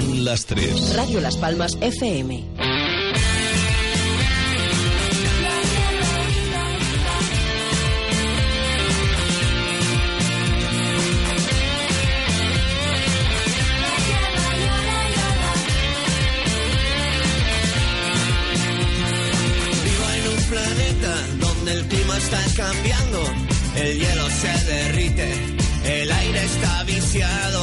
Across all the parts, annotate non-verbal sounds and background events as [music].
Son las 3. Radio Las Palmas FM. Vivo en un planeta donde el clima está cambiando, el hielo se derrite, el aire está viciado.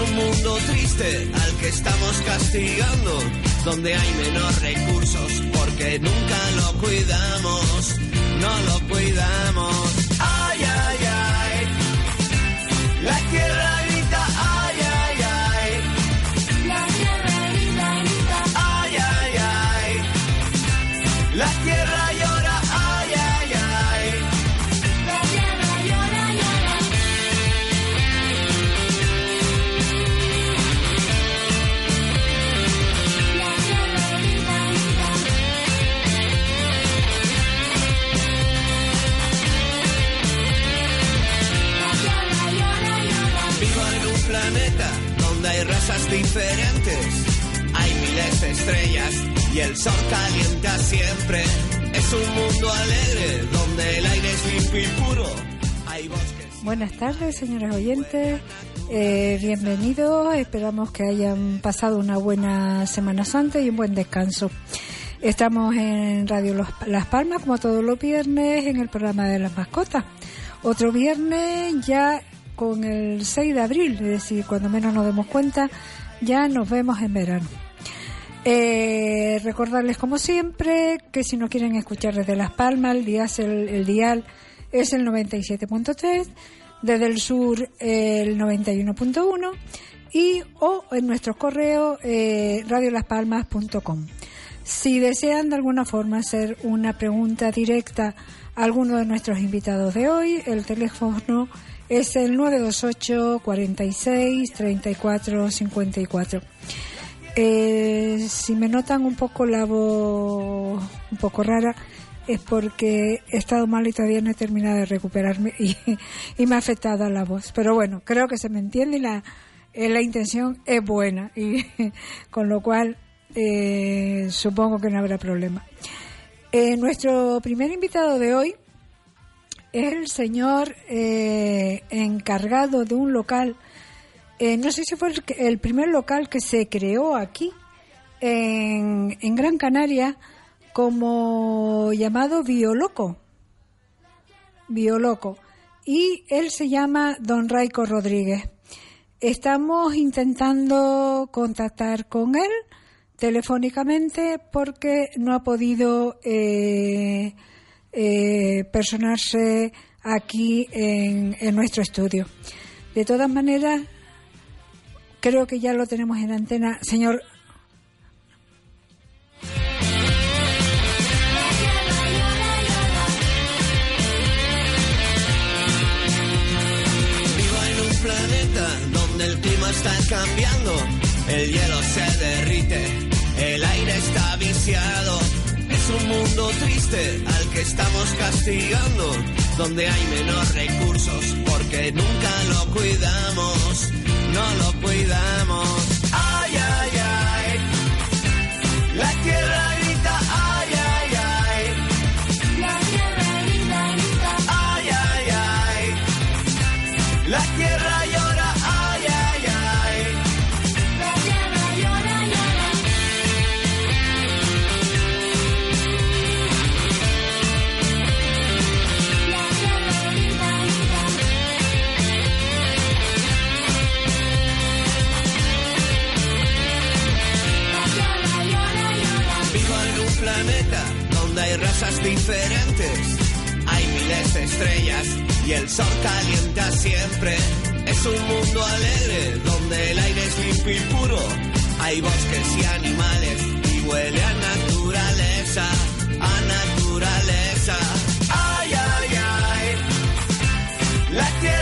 Un mundo triste al que estamos castigando, donde hay menos recursos porque nunca lo cuidamos, no lo cuidamos. Ay, ay, ay, la Buenas tardes, señores oyentes. Eh, bienvenidos. Esperamos que hayan pasado una buena Semana Santa y un buen descanso. Estamos en Radio Los- Las Palmas, como todos los viernes, en el programa de las mascotas. Otro viernes ya con el 6 de abril, es decir, cuando menos nos demos cuenta, ya nos vemos en verano. Eh, recordarles como siempre que si no quieren escuchar desde Las Palmas, el dial, el, el dial es el 97.3, desde el sur el 91.1 y o en nuestro correo eh, radiolaspalmas.com. Si desean de alguna forma hacer una pregunta directa a alguno de nuestros invitados de hoy, el teléfono es el 928 46 34 54. Eh, si me notan un poco la voz un poco rara es porque he estado mal y todavía no he terminado de recuperarme y, me ha afectado la voz. Pero bueno, creo que se me entiende y la, eh, la intención es buena y [laughs] con lo cual eh, supongo que no habrá problema. Eh, nuestro primer invitado de hoy es el señor encargado de un local, eh, no sé si fue el, primer local que se creó aquí en, en Gran Canaria como llamado Bioloco. Bioloco. Y él se llama Don Raico Rodríguez. Estamos intentando contactar con él telefónicamente porque no ha podido eh, eh, personarse aquí en, en nuestro estudio. De todas maneras, creo que ya lo tenemos en antena. Señor, Vivo en un planeta donde el clima está cambiando, el hielo se derrite, el aire está viciado. Es un mundo triste al que estamos castigando, donde hay menos recursos porque nunca lo cuidamos, no lo cuidamos. Ay, ay, ay, la tierra y el sol calienta siempre. Es un mundo alegre donde el aire es limpio y puro. Hay bosques y animales y huele a naturaleza, a naturaleza. Ay, ay, ay. La tierra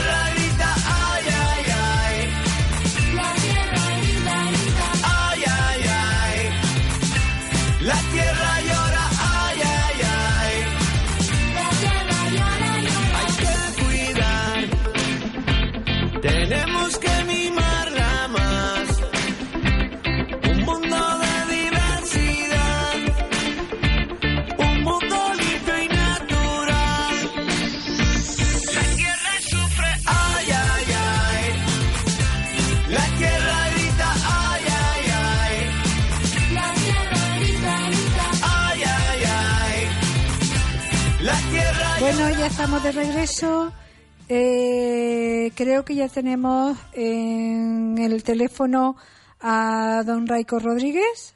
ya estamos de regreso. Eh, creo que ya tenemos en el teléfono a don Raico Rodríguez.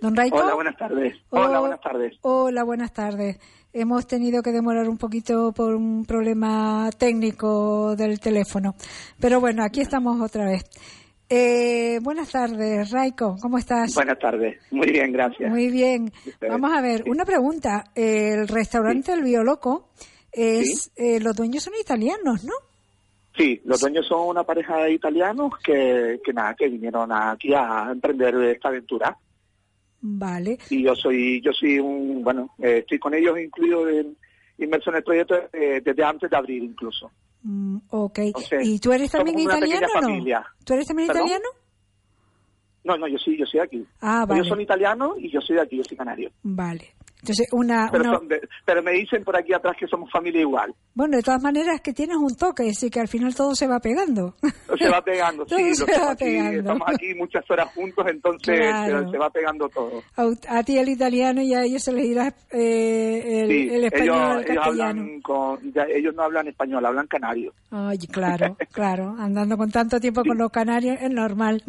Don Raico. Hola, buenas tardes. Hola, buenas tardes. Hola, buenas tardes. Hemos tenido que demorar un poquito por un problema técnico del teléfono. Pero bueno, aquí estamos otra vez. Eh, buenas tardes, Raiko, ¿cómo estás? Buenas tardes, muy bien, gracias. Muy bien. Vamos a ver, una pregunta. El restaurante El Bioloco, es, eh, los dueños son italianos, ¿no? Sí, los dueños son una pareja de italianos que, que nada, que vinieron aquí a emprender esta aventura. Vale. Y yo soy, yo soy un, bueno, eh, estoy con ellos incluido en, inmerso en el proyecto eh, desde antes de abril incluso. Mm, ok. ¿Y tú eres también italiano o no? familia. ¿Tú eres también ¿Perdón? italiano? No, no, yo sí, yo soy de aquí. Ah, vale. Ellos son italianos y yo soy de aquí, yo soy canario. Vale. Entonces, una... Pero, una- de- pero me dicen por aquí atrás que somos familia igual. Bueno, de todas maneras que tienes un toque, así que al final todo se va pegando. Se va pegando, [laughs] sí, se lo estamos va aquí, pegando. estamos aquí muchas horas juntos, entonces Claro. se, se va pegando todo. A, a ti el italiano y a ellos se les dirá eh, el, Sí, el español, ellos, el ellos castellano. hablan con, ya- ellos no hablan español, hablan canario. Ay, claro, [laughs] claro. Andando con tanto tiempo con los canarios es normal.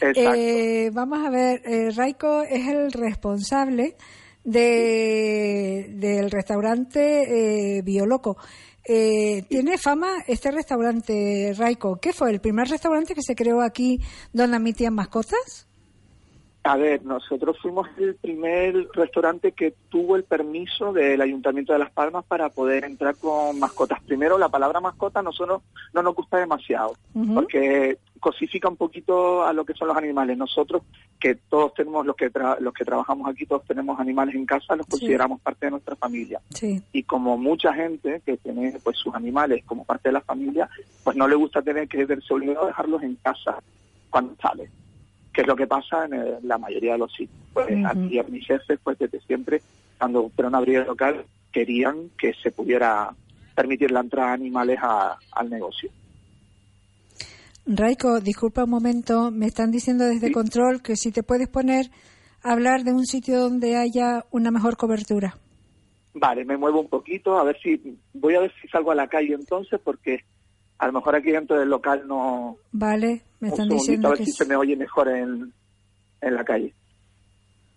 Exacto. Eh, vamos a ver, eh, Raiko es el responsable de, del restaurante eh, Bioloco. Eh, tiene fama este restaurante, Raiko. ¿Qué fue? ¿El primer restaurante que se creó aquí donde admitían mascotas? A ver, nosotros fuimos el primer restaurante que tuvo el permiso del Ayuntamiento de Las Palmas para poder entrar con mascotas. Primero, la palabra mascota a nosotros no nos gusta demasiado, porque cosifica un poquito a lo que son los animales. Nosotros, que todos tenemos, los que, tra- los que trabajamos aquí, todos tenemos animales en casa, los Sí. consideramos parte de nuestra familia. Sí. y como mucha gente que tiene pues sus animales como parte de la familia, pues no le gusta tener que verse obligado a dejarlos en casa cuando sale, que es lo que pasa en eh, la mayoría de los sitios. Pues Ujú. aquí a mis jefes, pues desde siempre, cuando fueron a abrir el local, querían que se pudiera permitir la entrada de animales a- al negocio. Raiko, disculpa un momento, me están diciendo desde Sí. control que si te puedes poner a hablar de un sitio donde haya una mejor cobertura. Vale, me muevo un poquito, a ver si, voy a ver si salgo a la calle entonces, porque a lo mejor aquí dentro del local no, Vale, me están diciendo a ver que si se me oye mejor en, en la calle.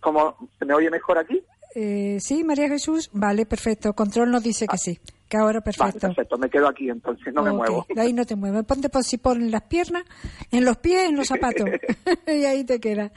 ¿Cómo? ¿Se me oye mejor aquí? Eh, sí, María Jesús, vale, perfecto. Control nos dice que sí, ahora Vale, perfecto. perfecto. Me quedo aquí entonces, no me Ok, muevo. de ahí no te mueves. Ponte por si ponen las piernas, en los pies, en los zapatos. [laughs] [laughs] y ahí te queda.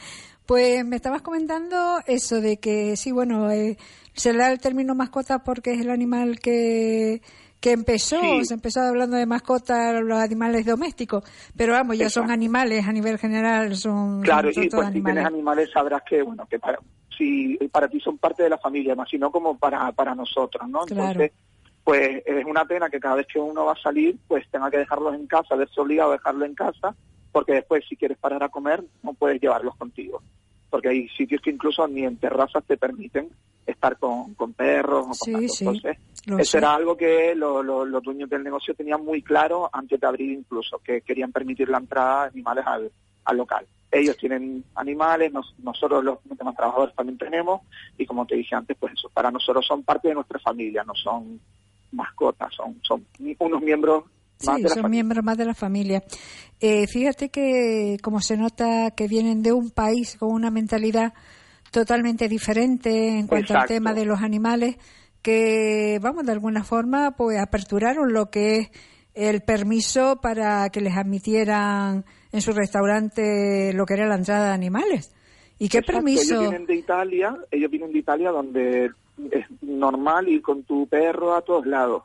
Pues me estabas comentando eso de que sí, bueno, eh, se le da el término mascota porque es el animal que, que empezó, Sí. se empezó hablando de mascota los animales domésticos, pero vamos, ya son Exacto. animales a nivel general, son, Claro, son y pues si animales. tienes animales sabrás que, bueno, que para, si para ti son parte de la familia, más sino como para, para nosotros, ¿no? Claro. Entonces, pues es una pena que cada vez que uno va a salir, pues tenga que dejarlos en casa, verse obligado a dejarlo en casa, porque después si quieres parar a comer, no puedes llevarlos contigo. Porque hay sitios que incluso ni en terrazas te permiten estar con, con perros o con Sí, sí, Entonces, eso sé. era algo que lo- lo- los dueños del negocio tenían muy claro antes de abrir incluso, que querían permitir la entrada de animales al, al local. Ellos tienen animales, nos- nosotros los demás trabajadores también tenemos, y como te dije antes, pues eso, para nosotros son parte de nuestra familia, no son mascotas, son, son unos miembros más Sí, de la son familia. miembros más de la familia. Eh, fíjate que como se nota que vienen de un país con una mentalidad totalmente diferente en cuanto al tema de los animales, que vamos de alguna forma pues aperturaron lo que es el permiso para que les admitieran en su restaurante lo que era la entrada de animales. ¿Y qué Exacto, permiso? Ellos vienen de Italia, ellos vienen de Italia donde es normal ir con tu perro a todos lados.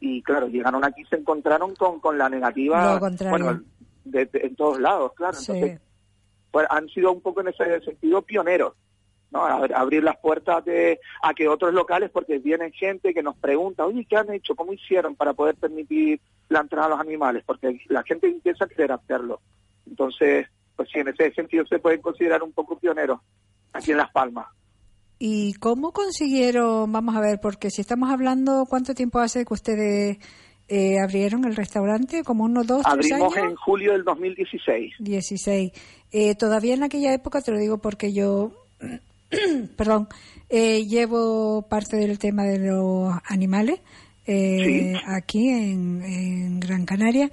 Y claro, llegaron aquí y se encontraron con, con la negativa, bueno, de- de- en todos lados, claro. Sí. Entonces, pues, han sido un poco en ese sentido pioneros, ¿no? A- abrir las puertas de, a que otros locales, porque vienen gente que nos pregunta, oye, ¿qué han hecho? ¿Cómo hicieron para poder permitir la entrada a los animales? Porque la gente empieza a querer hacerlo. Entonces, pues sí, en ese sentido se pueden considerar un poco pioneros aquí en Las Palmas. ¿Y cómo consiguieron, vamos a ver, porque si estamos hablando, ¿cuánto tiempo hace que ustedes eh, abrieron el restaurante? ¿Como unos dos, tres Abrimos años? en julio del 2016. 16. Eh, todavía en aquella época, te lo digo porque yo [clears throat] perdón, eh, llevo parte del tema de los animales eh, aquí en, Gran Canaria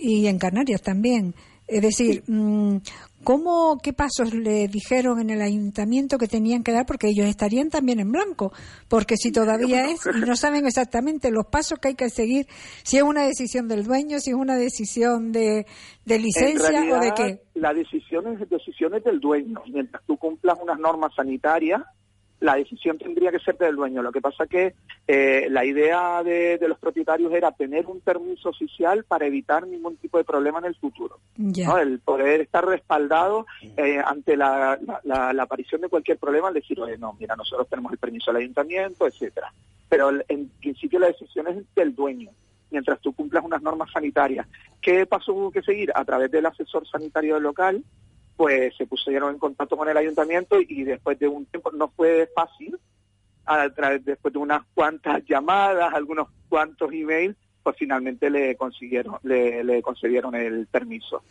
y en Canarias también. Es decir, mm, ¿Cómo, qué pasos le dijeron en el ayuntamiento que tenían que dar? Porque ellos estarían también en blanco. Porque si todavía es, y no saben exactamente los pasos que hay que seguir, si es una decisión del dueño, si es una decisión de, licencia o de qué. La decisión es decisiones del dueño. Mientras tú cumplas unas normas sanitarias, la decisión tendría que ser del dueño. Lo que pasa que eh, la idea de, los propietarios era tener un permiso oficial para evitar ningún tipo de problema en el futuro. El poder estar respaldado eh, ante la, aparición de cualquier problema, al decir, oye, no, mira, nosotros tenemos el permiso del ayuntamiento, etcétera. Pero en principio la decisión es del dueño mientras tú cumplas unas normas sanitarias. ¿Qué paso hubo que seguir? A través del asesor sanitario del local, pues se pusieron en contacto con el ayuntamiento y después de un tiempo no fue fácil, a través, después de unas cuantas llamadas, algunos cuantos emails, pues finalmente le consiguieron, le, concedieron el permiso.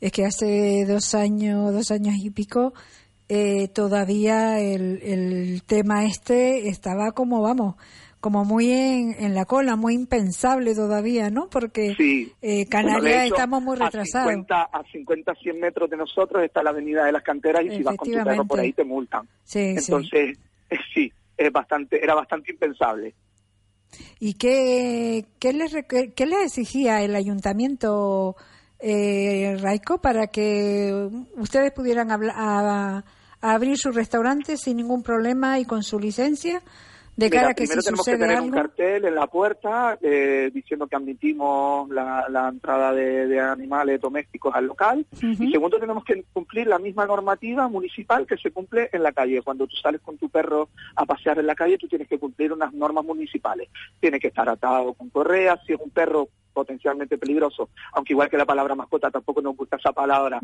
Es que hace dos años, dos años y pico, eh, todavía el, el tema este estaba como, vamos, como muy en, la cola, muy impensable todavía, ¿no? Porque eh, Canarias estamos muy retrasados. A 50, 100 metros de nosotros está la avenida de las canteras y si vas con tu por ahí te multan. Entonces, [laughs] sí, es bastante, era bastante impensable. ¿Y qué, qué, les, qué les exigía el ayuntamiento, eh, Raico, para que ustedes pudieran a abrir su restaurante sin ningún problema y con su licencia? De cara que primero tenemos que tener un cartel en la puerta eh, diciendo que admitimos la, entrada de, animales domésticos al local. Y segundo, tenemos que cumplir la misma normativa municipal que se cumple en la calle. Cuando tú sales con tu perro a pasear en la calle, tú tienes que cumplir unas normas municipales. Tiene que estar atado con correas. Si es un perro potencialmente peligroso, aunque igual que la palabra mascota tampoco nos gusta esa palabra,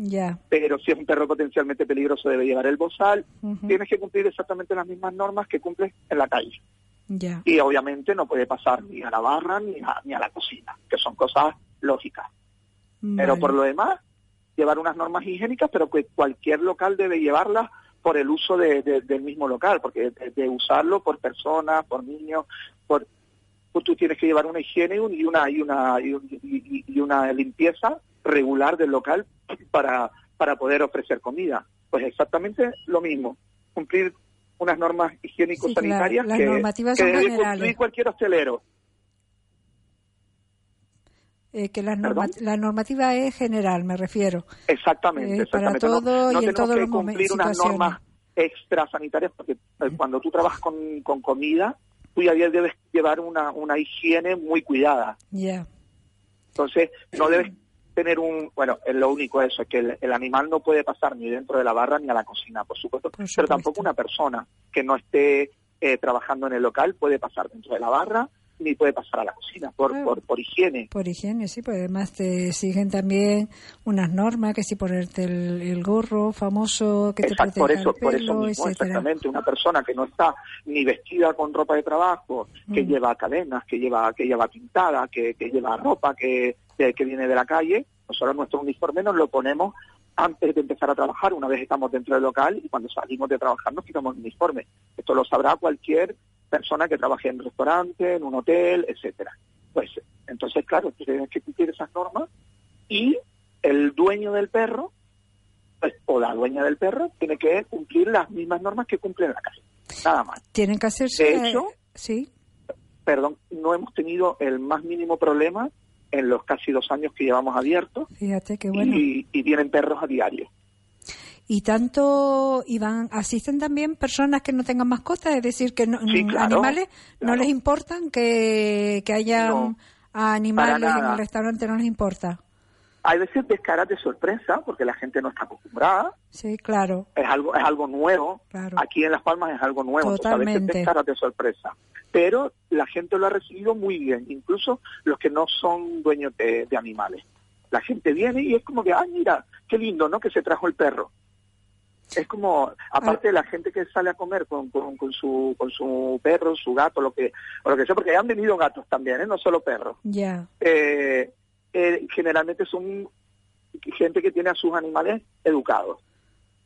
pero si es un perro potencialmente peligroso debe llevar el bozal, tienes que cumplir exactamente las mismas normas que cumples en la calle. Y obviamente no puede pasar ni a la barra ni a, ni a la cocina, que son cosas lógicas. Pero por lo demás, llevar unas normas higiénicas, pero que cualquier local debe llevarlas por el uso del mismo local, porque de, usarlo por personas, por niños, por pues tú tienes que llevar una higiene y una y una y, una limpieza regular del local para para poder ofrecer comida. Pues exactamente lo mismo, cumplir unas normas higiénico-sanitarias que, debe cumplir cualquier hostelero. Eh, que la, normativa es general, me refiero. Exactamente, eh, exactamente. Para todo no, y en todos que cumplir unas normas extra sanitarias porque eh, cuando tú trabajas con, con comida, tú ya debes llevar una, una higiene muy cuidada. Ya. Entonces, no debes tener un, bueno, es lo único eso, es que el, animal no puede pasar ni dentro de la barra ni a la cocina, por supuesto, pero tampoco una persona que no esté eh, trabajando en el local puede pasar dentro de la barra ni puede pasar a la cocina por, por, por, higiene. Por higiene, sí, pues además te exigen también unas normas, que si ponerte el, gorro famoso, que te proteja por eso, el pelo, por eso mismo, exactamente, una persona que no está ni vestida con ropa de trabajo, que mm. lleva cadenas, que lleva que lleva pintada, que, que lleva ropa que, que, viene de la calle, nosotros nuestro uniforme nos lo ponemos antes de empezar a trabajar, una vez estamos dentro del local y cuando salimos de trabajar nos quitamos el uniforme. Esto lo sabrá cualquier persona que trabaje en un restaurante, en un hotel, etcétera. Pues entonces, claro, tienes que cumplir esas normas y el dueño del perro pues, o la dueña del perro tiene que cumplir las mismas normas que cumple en la casa. Nada más. Tienen que hacerse. De hecho, sí. Perdón, no hemos tenido el más mínimo problema en los casi dos años que llevamos abiertos. Fíjate qué bueno. Y, y tienen perros a diario. Y tanto y van asisten también personas que no tengan mascotas es decir que no, mm, animales no les importan que, que haya animales en el restaurante no les importa hay veces caras de sorpresa porque la gente no está acostumbrada. Sí claro. Es algo es algo nuevo. Aquí en las Palmas es algo nuevo. Totalmente. a veces caras de sorpresa pero la gente lo ha recibido muy bien incluso los que no son dueños de, de animales la gente viene y es como que ah mira qué lindo no que se trajo el perro es como aparte de la gente que sale a comer con, con, su con su perro su gato lo que o lo que sea porque han venido gatos también ¿eh? no solo perros ya eh, eh, generalmente son gente que tiene a sus animales educados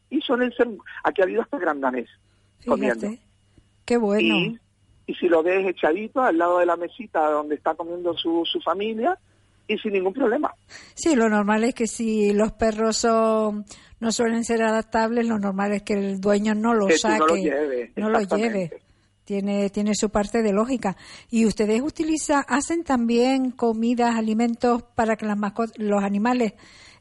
y suelen ser, aquí ha habido hasta grandanés comiendo. Fíjate. Qué bueno. Y, y si lo ves echadito al lado de la mesita donde está comiendo su, su familia y sin ningún problema. Sí, lo normal es que si los perros son, no suelen ser adaptables, lo normal es que el dueño no lo Que saque, no lo lleves, no lo lleve. Tiene, tiene su parte de lógica. ¿Y ustedes utilizan, hacen también comidas, alimentos para que las los animales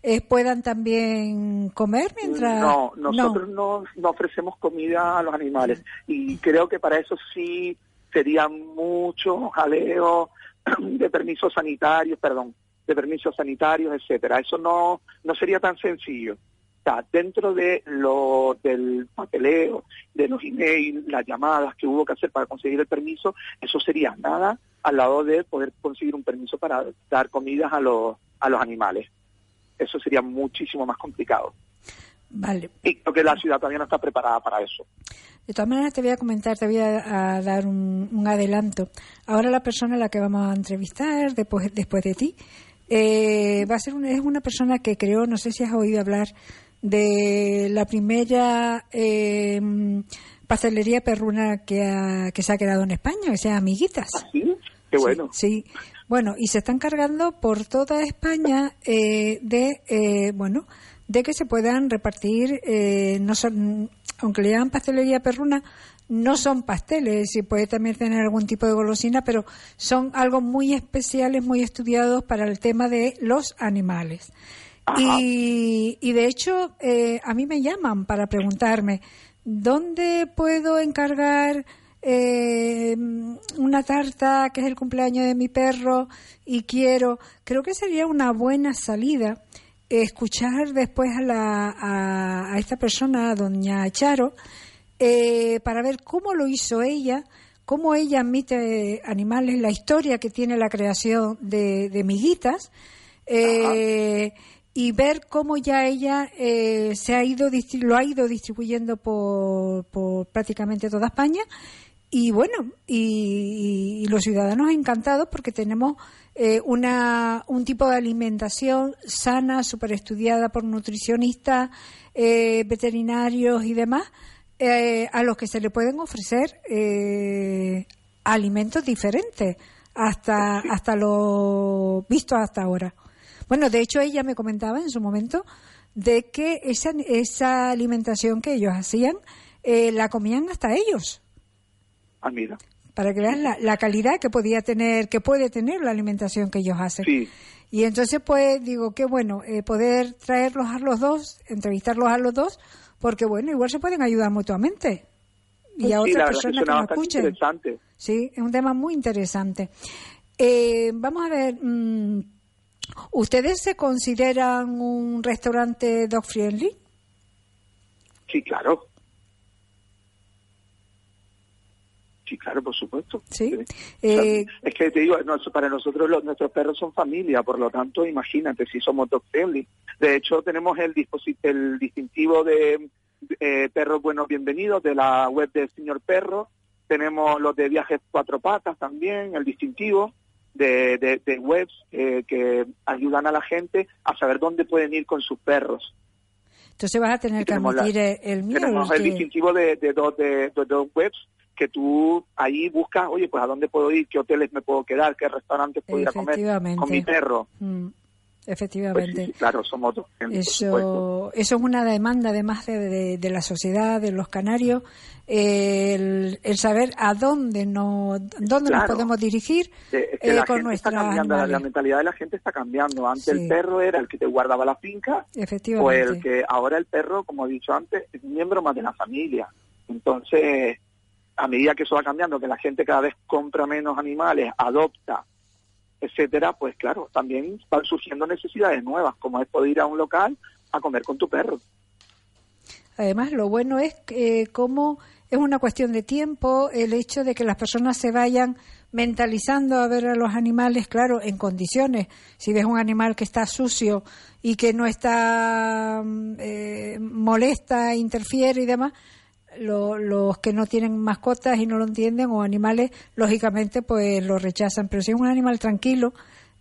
eh, puedan también comer mientras... No, nosotros no. no ofrecemos comida a los animales y creo que para eso sí sería mucho jaleo [clears throat] de permisos sanitarios, perdón, de permisos sanitarios, etcétera. Eso no no sería tan sencillo. O sea, dentro de lo del papeleo, de los emails, las llamadas que hubo que hacer para conseguir el permiso, eso sería nada al lado de poder conseguir un permiso para dar comidas a los a los animales. Eso sería muchísimo más complicado. Vale. Y creo que la ciudad todavía no está preparada para eso. De todas maneras, te voy a comentar, te voy a, a dar un, un adelanto. Ahora la persona a la que vamos a entrevistar después, después de ti eh, va a ser una, es una persona que creó, no sé si has oído hablar de la primera eh, pastelería perruna que, ha- que se ha quedado en España, que se llama Amiguitas. ¿Sí? Qué bueno. Sí, sí. Bueno, y se están cargando por toda España eh, de, eh, bueno, de que se puedan repartir, eh, no son, aunque le llaman pastelería perruna, no son pasteles, y puede también tener algún tipo de golosina, pero son algo muy especiales, muy estudiados para el tema de los animales. Y, y de hecho, eh, a mí me llaman para preguntarme, ¿dónde puedo encargar eh, una tarta que es el cumpleaños de mi perro y quiero? Creo que sería una buena salida escuchar después a, la, a, esta persona, a doña Charo, eh, para ver cómo lo hizo ella, cómo ella admite animales, la historia que tiene la creación de, de miguitas, eh, y ver cómo ya ella eh, se ha ido lo ha ido distribuyendo por, por prácticamente toda España. Y bueno y, y los ciudadanos encantados porque tenemos eh, una un tipo de alimentación sana súper estudiada por nutricionistas eh, veterinarios y demás eh, a los que se le pueden ofrecer eh, alimentos diferentes hasta hasta lo visto hasta ahora. Bueno, de hecho ella me comentaba en su momento de que esa, esa alimentación que ellos hacían eh, la comían hasta ellos, Ah, mira. Para que vean la, la calidad que podía tener, que puede tener la alimentación que ellos hacen. Sí. Y entonces, pues, digo, qué bueno eh, poder traerlos a los dos, entrevistarlos a los dos, porque, bueno, igual se pueden ayudar mutuamente. Y a sí, otras que personas que nos escuchen. interesante. Sí, es un tema muy interesante. Eh, vamos a ver, mm, ¿ustedes se consideran un restaurante dog friendly? Sí, claro. Sí, claro, por supuesto. Sí. O sea, Eh, es que te digo, para nosotros los- nuestros perros son familia, por lo tanto, imagínate si somos dog friendly. De hecho, tenemos el, el distintivo de eh, Perros Buenos Bienvenidos de la web del Señor Perro. Tenemos los de viajes cuatro patas también, el distintivo de, de, de webs eh, que ayudan a la gente a saber dónde pueden ir con sus perros. entonces vas a tener y que la- admitir el mío. Tenemos el el que- distintivo de, de dos de, de dos webs que tú ahí buscas, oye, pues a dónde puedo ir, qué hoteles me puedo quedar, qué restaurantes puedo ir a comer con mi perro. Mm, Pues sí, efectivamente. claro, somos dos. Eso, eso es una demanda además de, de- de la sociedad, de los canarios, el, el saber a dónde, no, dónde nos podemos dirigir Eh, es que eh, la con gente está nuestras cambiando, la, la animales. mentalidad de la gente está cambiando. Antes Sí. el perro era el que te guardaba la finca, o Efectivamente. el que ahora el perro, como he dicho antes, es un miembro más de la familia. Entonces, a medida que eso va cambiando, que la gente cada vez compra menos animales, adopta, etcétera, pues claro, también van surgiendo necesidades nuevas, como es poder ir a un local a comer con tu perro. Además, lo bueno es que como es una cuestión de tiempo el hecho de que las personas se vayan mentalizando a ver a los animales, claro, en condiciones. Si ves un animal que está sucio y que no está mm, eh, molesta, interfiere y demás, lo- los que no tienen mascotas y no lo entienden o animales, lógicamente, pues lo rechazan. Pero si es un animal tranquilo,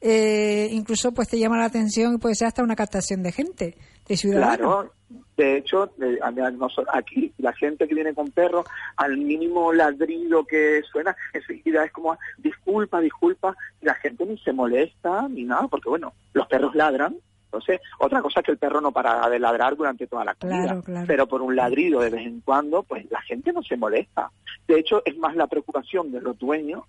eh, incluso pues te llama la atención y puede ser hasta una captación de gente, de ciudadanos. Claro, De hecho, aquí la gente que viene con perros, al mínimo ladrido que suena, enseguida es como, disculpa, disculpa, la gente ni se molesta ni nada, porque bueno, los perros ladran. Entonces, otra cosa es que el perro no para de ladrar durante toda la comida, Claro, claro. pero por un ladrido de vez en cuando, pues la gente no se molesta. De hecho, es más la preocupación de los dueños,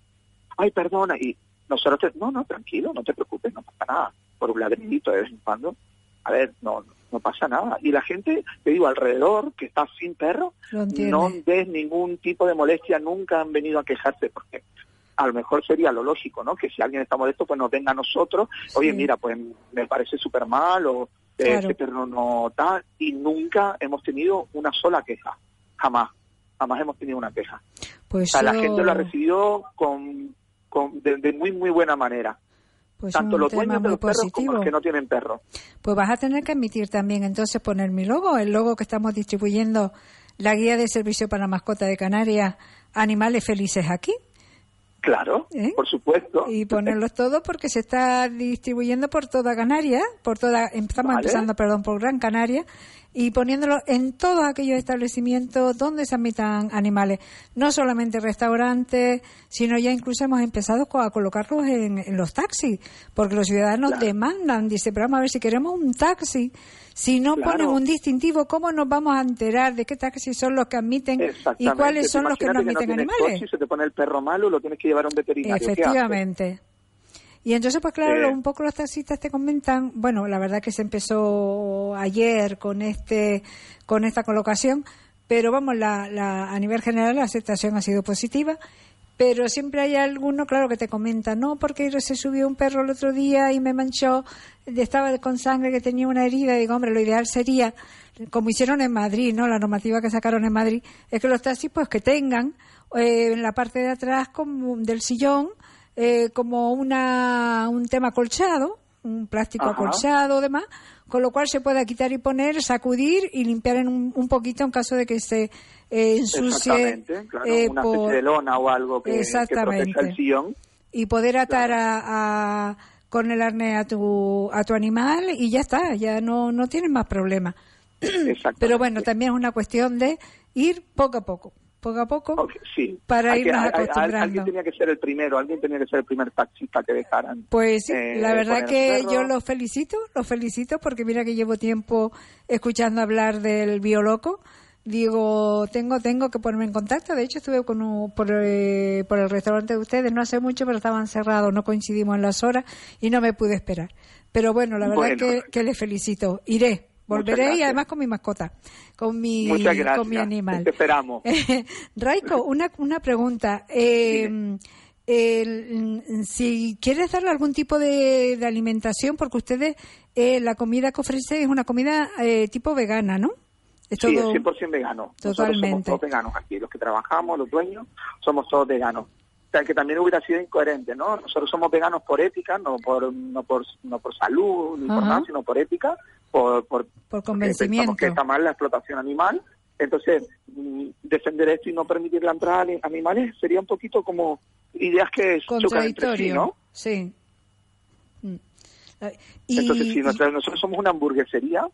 ay, perdona, y nosotros, te- no, no, tranquilo, no te preocupes, no pasa nada, por un ladridito de vez en cuando, a ver, no, no pasa nada. Y la gente, te digo, alrededor, que está sin perro, no ves ningún tipo de molestia, nunca han venido a quejarse, porque a lo mejor sería lo lógico, ¿no? Que si alguien está molesto, pues nos venga a nosotros, oye, mira, pues me parece súper mal, o eh, Claro. este perro no tal, y nunca hemos tenido una sola queja, jamás, jamás hemos tenido una queja. Pues O sea, la gente lo ha recibido con, con de, de muy, muy buena manera. pues Tanto un los tema dueños de muy los perros como los que no tienen perro. Pues vas a tener que admitir también entonces poner mi logo, el logo que estamos distribuyendo, la guía de servicio para mascota de Canarias, Animales Felices aquí, Claro, ¿Eh? por supuesto. y ponerlos todos porque se está distribuyendo por toda Canarias, por toda, estamos Vale. empezando, perdón, por Gran Canaria, y poniéndolo en todos aquellos establecimientos donde se admitan animales, no solamente restaurantes, sino ya incluso hemos empezado a colocarlos en, en los taxis, porque los ciudadanos Claro. demandan, dice, pero vamos a ver si queremos un taxi, si no Claro. ponen un distintivo, ¿cómo nos vamos a enterar de qué taxis son los que admiten y cuáles son los que no admiten animales? coche se te pone el perro malo, lo tienes que llevar a un veterinario. Efectivamente. Y entonces, pues claro, Eh. un poco los taxistas te comentan, bueno, la verdad que se empezó ayer con este, con esta colocación, pero vamos, la, la, a nivel general la aceptación ha sido positiva, pero siempre hay alguno, claro, que te comenta, no, porque se subió un perro el otro día y me manchó, estaba con sangre, que tenía una herida, digo, hombre, lo ideal sería, como hicieron en Madrid, ¿no? La normativa que sacaron en Madrid, es que los taxis, pues que tengan eh, en la parte de atrás como del sillón, eh, como una, un tema acolchado, un plástico Ajá. acolchado, demás, con lo cual se pueda quitar y poner, sacudir y limpiar en un, un poquito en caso de que se eh, ensucie Exactamente, claro, eh, una por- especie de lona o algo que, que Exactamente. proteja el sillón. y poder atar a, a- con el arnés a tu a tu animal y ya está, ya no no tienes más. [clears throat] Exactamente. Pero bueno, también es una cuestión de ir poco a poco, poco a poco. Sí. para irnos acostumbrando. Alguien tenía que ser el primero, alguien tenía que ser el primer taxista que dejaran. Pues sí, eh, la verdad que yo los felicito, los felicito porque mira que llevo tiempo escuchando hablar del bioloco. Digo, tengo tengo que ponerme en contacto. De hecho, estuve con un- por, eh, por el restaurante de ustedes no hace mucho, pero estaban cerrados, no coincidimos en las horas y no me pude esperar. Pero bueno, la verdad Bueno. que, que les felicito. Iré, volveré y además con mi mascota, con mi, con mi animal. Te esperamos. [laughs] Raiko, una, una pregunta. Eh, el- si quieres darle algún tipo de, de alimentación, porque ustedes, eh, la comida que ofrecen es una comida eh, tipo vegana, ¿no? Es Sí, es todo- 100% vegano. Nosotros somos Totalmente. todos veganos aquí. Los que trabajamos, los dueños, somos todos veganos. O sea, que también hubiera sido incoherente, ¿no? Nosotros somos veganos por ética, no por no por, no por salud, ni por nada, sino por ética, por, por por porque convencimiento. pensamos que está mal la explotación animal. Entonces, mm, defender esto y no permitir la entrada de animales sería un poquito como ideas que chocan entre sí. ¿no? Sí. Mm. Y, Entonces, sí, y- nosotros, nosotros somos una hamburguesería,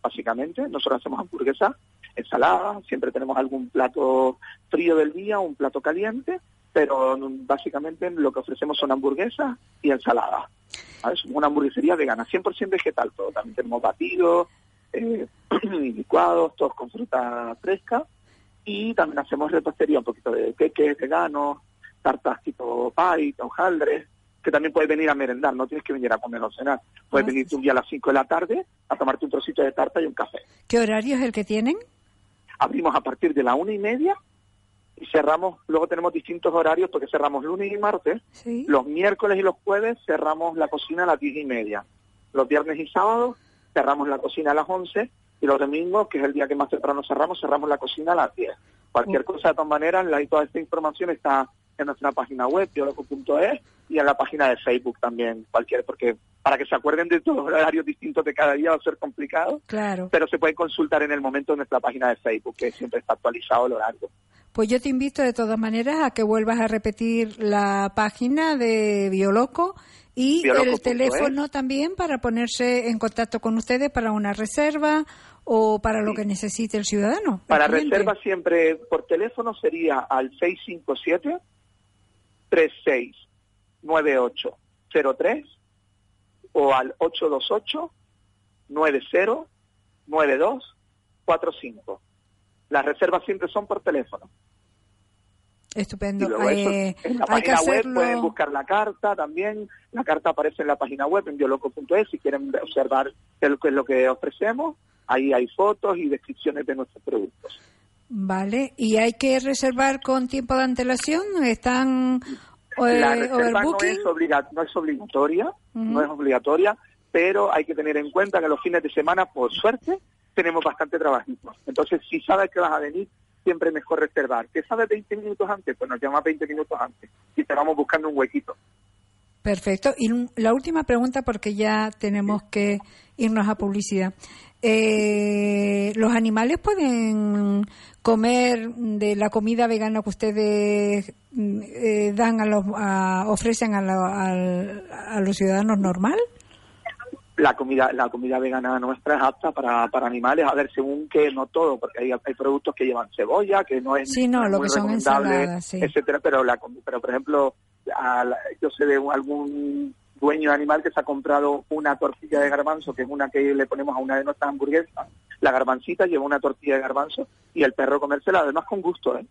básicamente. Nosotros hacemos hamburguesas, ensaladas, siempre tenemos algún plato frío del día, un plato caliente, pero mm, básicamente lo que ofrecemos son hamburguesas y ensaladas. Somos una hamburguesería vegana, 100% vegetal todo. También tenemos batidos, eh, [clears throat] licuados, todos con fruta fresca. Y también hacemos repostería, un poquito de queques veganos, tartas tipo pie, hojaldres, que también puedes venir a merendar, no tienes que venir a comer o cenar. Puedes Ah, venir un día a las 5 de la tarde a tomarte un trocito de tarta y un café. ¿Qué horario es el que tienen? Abrimos a partir de la una y media y cerramos, luego tenemos distintos horarios porque cerramos lunes y martes. Sí. Los miércoles y los jueves cerramos la cocina a las diez y media. Los viernes y sábados cerramos la cocina a las 11 y los domingos, que es el día que más temprano cerramos, cerramos la cocina a las 10. Cualquier cosa, de todas maneras, la, toda esta información está en nuestra página web, bioloco.es, y en la página de Facebook también, cualquier, porque para que se acuerden de todos los horarios distintos de cada día va a ser complicado, Claro. pero se puede consultar en el momento en nuestra página de Facebook, que siempre está actualizado el horario. Pues yo te invito de todas maneras a que vuelvas a repetir la página de Bioloco Y el teléfono también para ponerse en contacto con ustedes para una reserva o para lo que necesite el ciudadano. Para reserva siempre por teléfono sería al 657 369803 o al 828 909245. Las reservas siempre son por teléfono. Estupendo. Eh, en la página web pueden buscar la carta también. La carta aparece en la página web en bioloco.es si quieren observar qué es lo que ofrecemos. Ahí hay fotos y descripciones de nuestros productos. Vale. ¿Y hay que reservar con tiempo de antelación? ¿Están la reserva no es, no es obligatoria, no es obligatoria, pero hay que tener en cuenta que los fines de semana, por suerte, tenemos bastante trabajito. Entonces, si sabes que vas a venir, siempre es mejor reservar. ¿Qué sabes 20 minutos antes? Pues nos llamas 20 minutos antes y te vamos buscando un huequito. Perfecto. Y la última pregunta, porque ya tenemos que irnos a publicidad. Eh, ¿Los animales pueden comer de la comida vegana que ustedes eh, dan a los, ofrecen a, a, los ciudadanos normal? La comida, la comida vegana nuestra es apta para, para animales, a ver, según que no todo, porque hay, hay productos que llevan cebolla, que no es sí, no, lo que son ensaladas, sí. etcétera, pero la, pero por ejemplo, yo sé de algún dueño de animal que se ha comprado una tortilla de garbanzo, que es una que le ponemos a una de nuestras hamburguesas, la garbancita lleva una tortilla de garbanzo y el perro comérsela, además con gusto, ¿eh?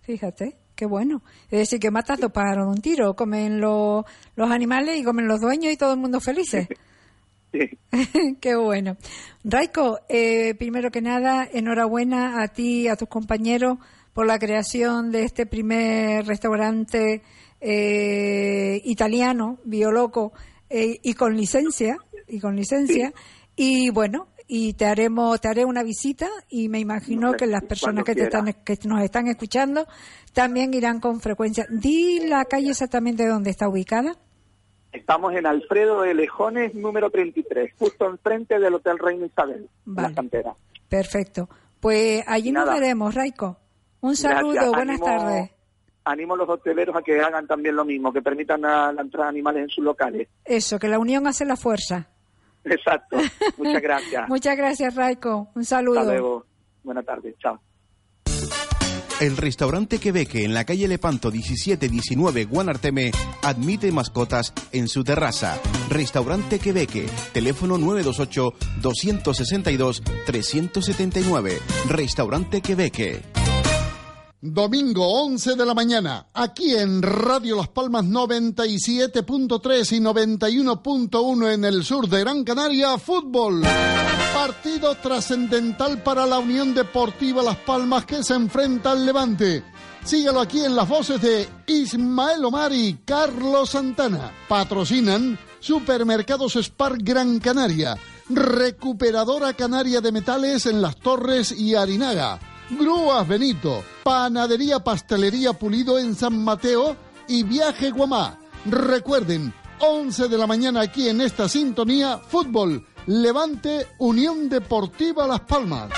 Fíjate, qué bueno. Es decir, que matas dos pájaros de un tiro, comen los animales y comen los dueños y todo el mundo felices. [laughs] Sí. [laughs] Qué bueno. Raiko, eh, primero que nada, enhorabuena a ti y a tus compañeros por la creación de este primer restaurante eh, italiano, bioloco, eh, y con licencia, y con licencia. Y bueno, y te haremos, te haré una visita y me imagino que las personas que, te están, que nos están escuchando también irán con frecuencia. Di la calle exactamente donde está ubicada. Estamos en Alfredo de Lejones, número 33, justo enfrente del Hotel Reina Isabel, la cantera. Perfecto. Pues allí nos veremos, Raico. Un saludo, buenas tardes animo a los hoteleros a que hagan también lo mismo, que permitan la, entrada de animales en sus locales. Eso, que la unión hace la fuerza. Exacto. [laughs] Muchas gracias. Muchas gracias, Raico. Un saludo. Hasta luego. Buenas tardes. Chao. El restaurante Quebeque en la calle Lepanto 1719 Guanarteme admite mascotas en su terraza. Restaurante Quebeque, teléfono 928 262 379. Restaurante Quebeque. Domingo 11 de la mañana, aquí en Radio Las Palmas 97.3 y 91.1 en el sur de Gran Canaria, fútbol. Partido trascendental para la Unión Deportiva Las Palmas que se enfrenta al Levante. Síguelo aquí en las voces de Ismael Omar y Carlos Santana. Patrocinan Supermercados Spar Gran Canaria, Recuperadora Canaria de Metales en Las Torres y Arinaga. Grúas Benito, Panadería Pastelería Pulido en San Mateo y Viaje Guamá. Recuerden, 11 de la mañana aquí en esta sintonía, fútbol, Levante, Unión Deportiva Las Palmas.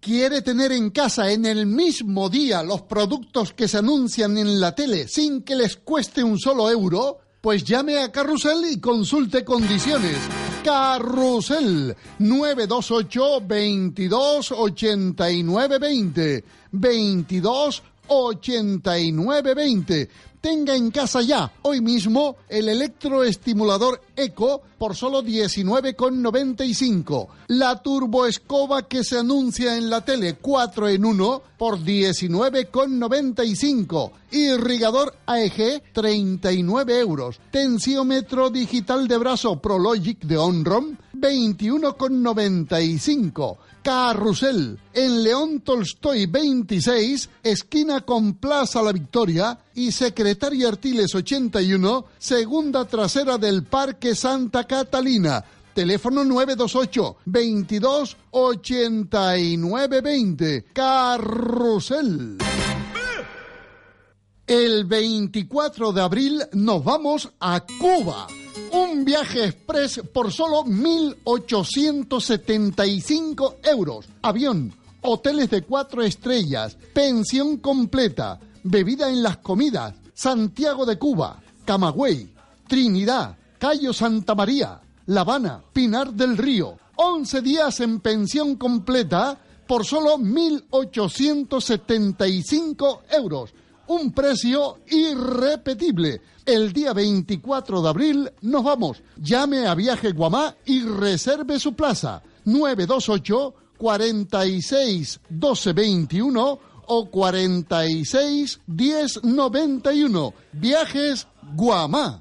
¿Quiere tener en casa en el mismo día los productos que se anuncian en la tele sin que les cueste un solo euro? Pues llame a Carrusel y consulte condiciones. Carrusel 928 22 89 20 22 89 20 Tenga en casa ya, hoy mismo, el electroestimulador Eco por solo 19,95. La turboescoba que se anuncia en la tele 4 en 1 por 19,95. Irrigador AEG 39 euros. Tensiómetro digital de brazo Prologic de Onrom 21,95. Carrusel, en León Tolstoy 26, esquina con Plaza La Victoria y Secretaria Artiles 81, segunda trasera del Parque Santa Catalina. Teléfono 928 22 89 20. Carrusel. El 24 de abril nos vamos a Cuba un viaje express por solo 1.875 euros. Avión, hoteles de cuatro estrellas, pensión completa, bebida en las comidas, Santiago de Cuba, Camagüey, Trinidad, Cayo Santa María, La Habana, Pinar del Río. 11 días en pensión completa por solo 1.875 euros. Un precio irrepetible. El día 24 de abril nos vamos. Llame a Viaje Guamá y reserve su plaza. 928 46 12 21 o 46 10 91. Viajes Guamá.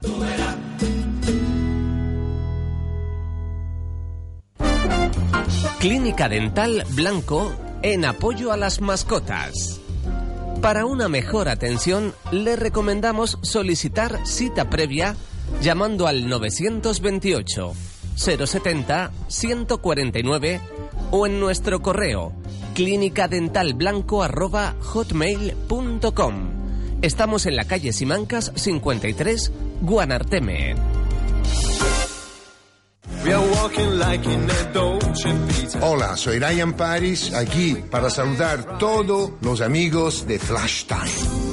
Clínica Dental Blanco en apoyo a las mascotas. Para una mejor atención, le recomendamos solicitar cita previa llamando al 928 070 149 o en nuestro correo clínicadentalblanco@hotmail.com. Estamos en la calle Simancas 53, Guanarteme. Hola, soy Ryan Paris, aquí para saludar todos los amigos de Flash Time.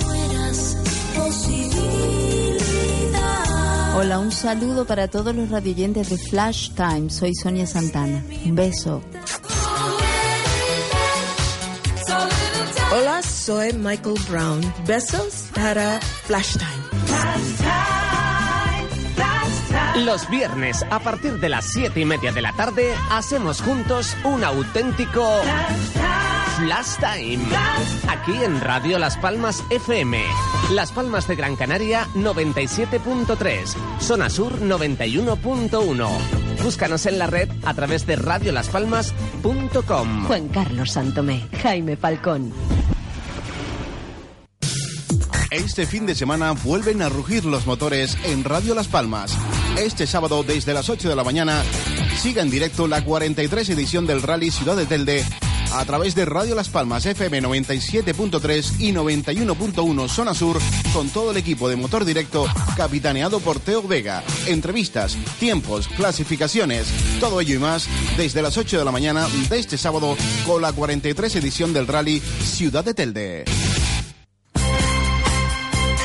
Hola, un saludo para todos los radioyentes de Flash Time. Soy Sonia Santana. Un beso. Hola, soy Michael Brown. Besos para Flash Time. Los viernes, a partir de las siete y media de la tarde, hacemos juntos un auténtico Flash Time. Aquí en Radio Las Palmas FM. Las Palmas de Gran Canaria 97.3. Zona Sur 91.1. Búscanos en la red a través de radiolaspalmas.com. Juan Carlos Santomé, Jaime Falcón. Este fin de semana vuelven a rugir los motores en Radio Las Palmas. Este sábado desde las 8 de la mañana siga en directo la 43 edición del Rally Ciudad de Telde a través de Radio Las Palmas FM 97.3 y 91.1 Zona Sur con todo el equipo de motor directo capitaneado por Teo Vega. Entrevistas, tiempos, clasificaciones, todo ello y más desde las 8 de la mañana de este sábado con la 43 edición del Rally Ciudad de Telde.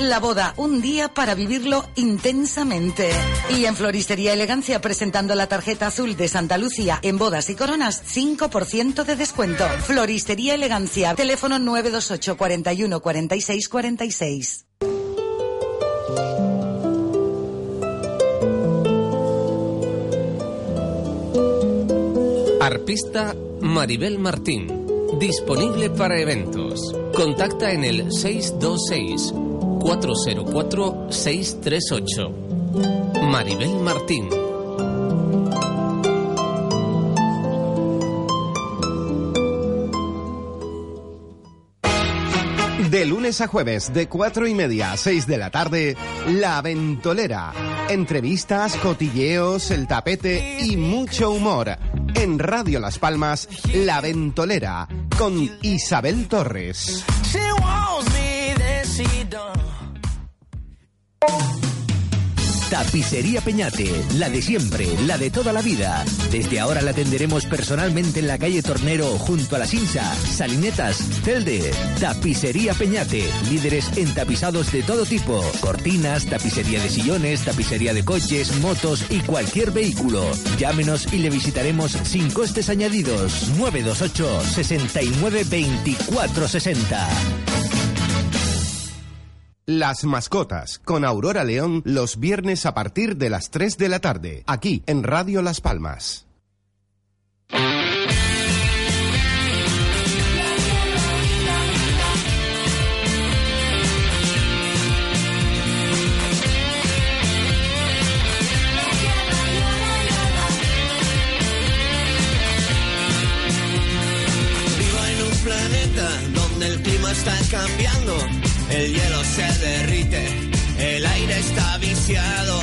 La boda, un día para vivirlo intensamente. Y en Floristería Elegancia, presentando la tarjeta azul de Santa Lucía en bodas y coronas, 5% de descuento. Floristería Elegancia, teléfono 928 41 46 46. Arpista Maribel Martín. Disponible para eventos. Contacta en el 626 404 638. Maribel Martín. De lunes a jueves, de cuatro y media a seis de la tarde, La Ventolera. Entrevistas, cotilleos, el tapete y mucho humor. En Radio Las Palmas, La Ventolera, con Isabel Torres. Tapicería Peñate, la de siempre, la de toda la vida. Desde ahora la atenderemos personalmente en la calle Tornero junto a la Sinsa, Salinetas, Telde. Tapicería Peñate, líderes en tapizados de todo tipo. Cortinas, tapicería de sillones, tapicería de coches, motos y cualquier vehículo. Llámenos y le visitaremos sin costes añadidos. 928 69 24 60. Las mascotas con Aurora León los viernes a partir de las 3 de la tarde, aquí en Radio Las Palmas. Vivo en un planeta donde el clima está cambiando, el hielo se derrite, el aire está viciado.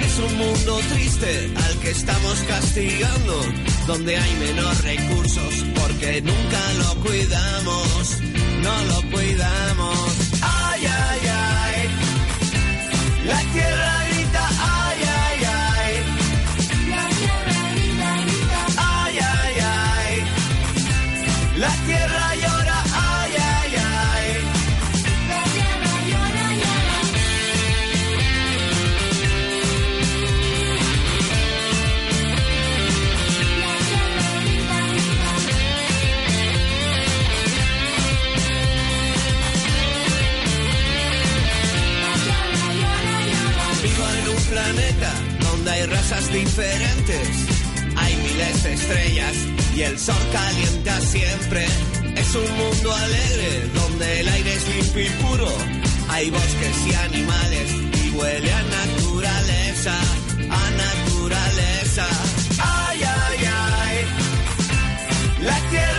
Es un mundo triste al que estamos castigando, donde hay menos recursos porque nunca lo cuidamos, no lo cuidamos. Ay, ay, ay, la tierra diferentes. Hay miles de estrellas y el sol calienta siempre. Es un mundo alegre donde el aire es limpio y puro. Hay bosques y animales y huele a naturaleza, a naturaleza. Ay, ay, ay. La tierra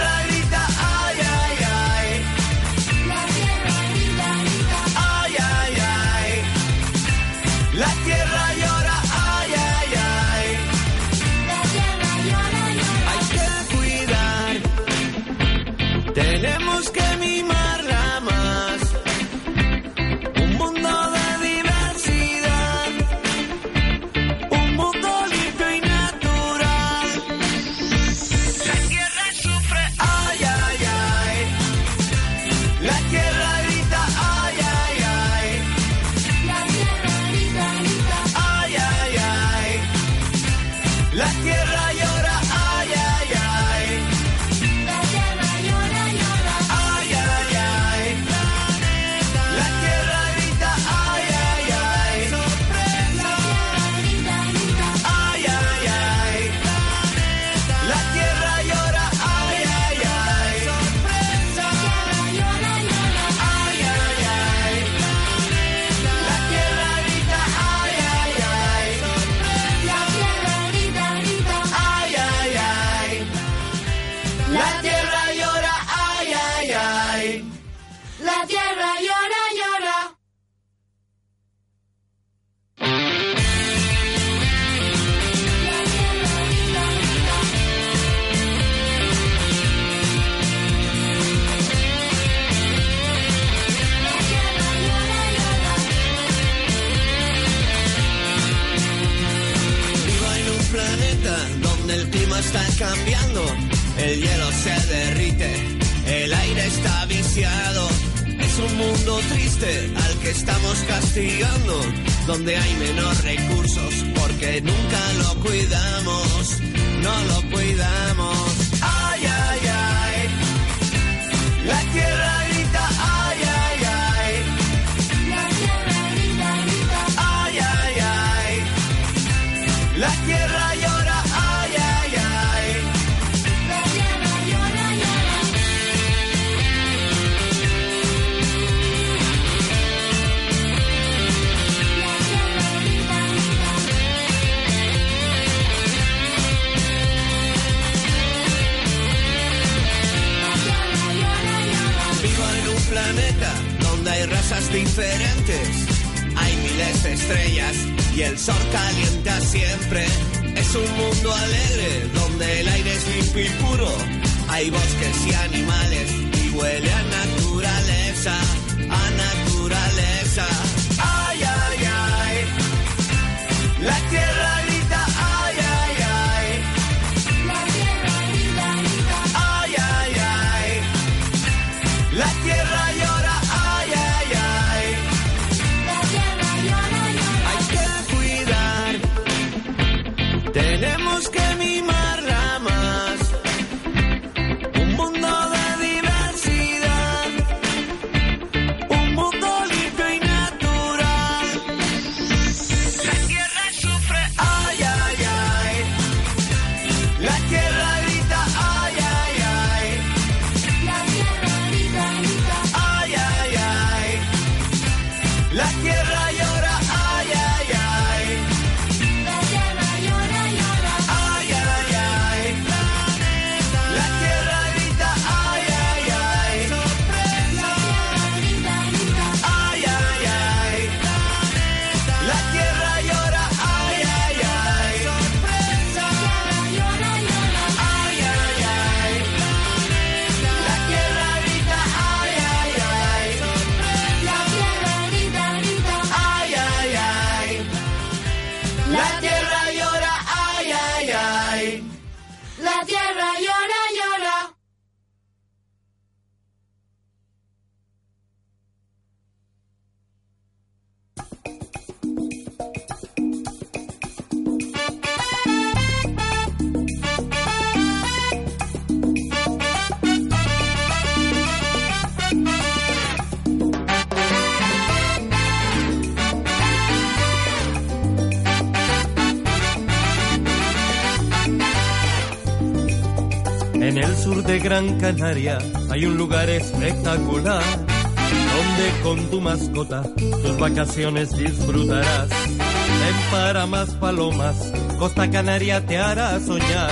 Canaria hay un lugar espectacular donde con tu mascota tus vacaciones disfrutarás. Ven para más palomas, Costa Canaria te hará soñar,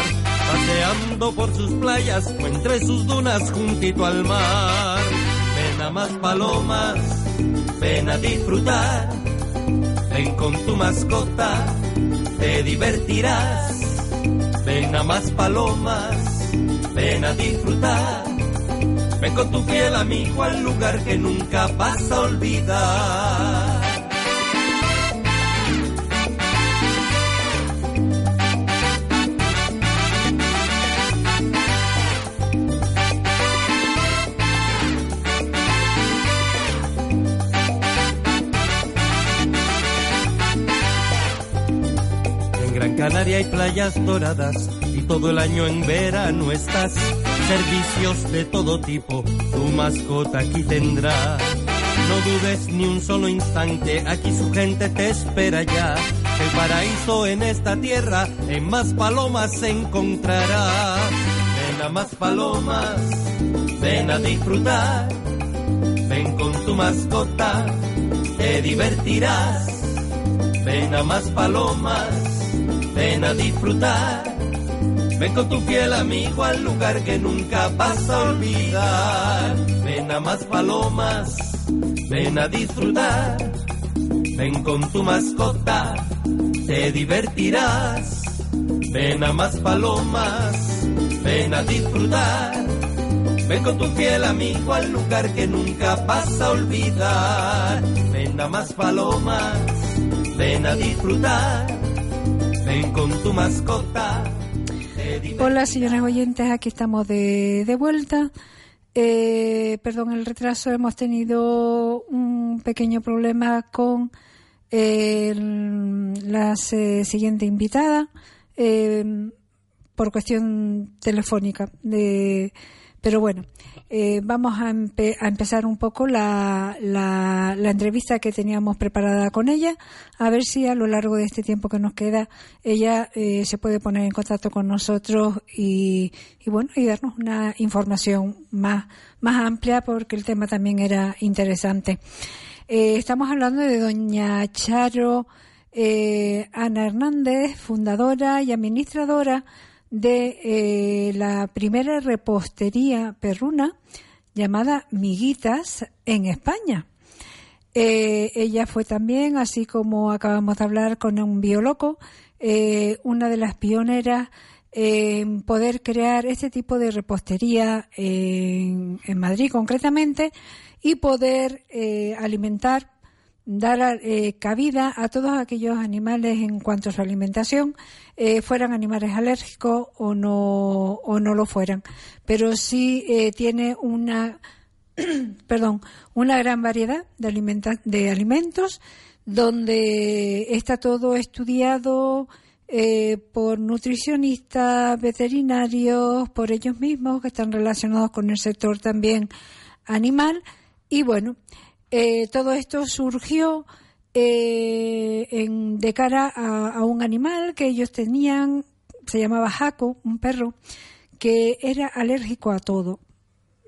paseando por sus playas o entre sus dunas juntito al mar. Ven a más palomas, ven a disfrutar, ven con tu mascota, te divertirás. Ven a más palomas, ven a disfrutar. Ven con tu fiel amigo al lugar que nunca vas a olvidar. Gran Canaria hay playas doradas y todo el año en verano estás. Servicios de todo tipo, tu mascota aquí tendrá. No dudes ni un solo instante, aquí su gente te espera ya. El paraíso en esta tierra, en más palomas se encontrará. Ven a más palomas, ven a disfrutar. Ven con tu mascota, te divertirás. Ven a más palomas, ven a disfrutar. Ven con tu fiel amigo al lugar que nunca vas a olvidar. Ven a más palomas, ven a disfrutar. Ven con tu mascota, te divertirás. Ven a más palomas, ven a disfrutar. Ven con tu fiel amigo al lugar que nunca vas a olvidar. Ven a más palomas, ven a disfrutar. Con tu mascota. Hola, señores oyentes, aquí estamos de, de vuelta. Eh, perdón el retraso, hemos tenido un pequeño problema con la eh, siguiente invitada eh, por cuestión telefónica. De, pero bueno, eh, vamos a, empe a, empezar un poco la, la, la, entrevista que teníamos preparada con ella, a ver si a lo largo de este tiempo que nos queda ella eh, se puede poner en contacto con nosotros y, y, bueno, y darnos una información más, más amplia porque el tema también era interesante. Eh, estamos hablando de doña Charo Ana Hernández, fundadora y administradora de eh, la primera repostería perruna llamada Miguitas en España. Eh, ella fue también, así como acabamos de hablar con un biólogo, eh, una de las pioneras en poder crear este tipo de repostería en Madrid concretamente y poder alimentar dar eh, cabida a todos aquellos animales en cuanto a su alimentación, eh, fueran animales alérgicos o no, o no lo fueran. Pero sí eh, tiene una, [clears throat] perdón, una gran variedad de, de alimentos donde está todo estudiado por nutricionistas, veterinarios, por ellos mismos que están relacionados con el sector también animal. Y bueno, eh, todo esto surgió eh, en, de cara a, un animal que ellos tenían, se llamaba Jaco, un perro, que era alérgico a todo.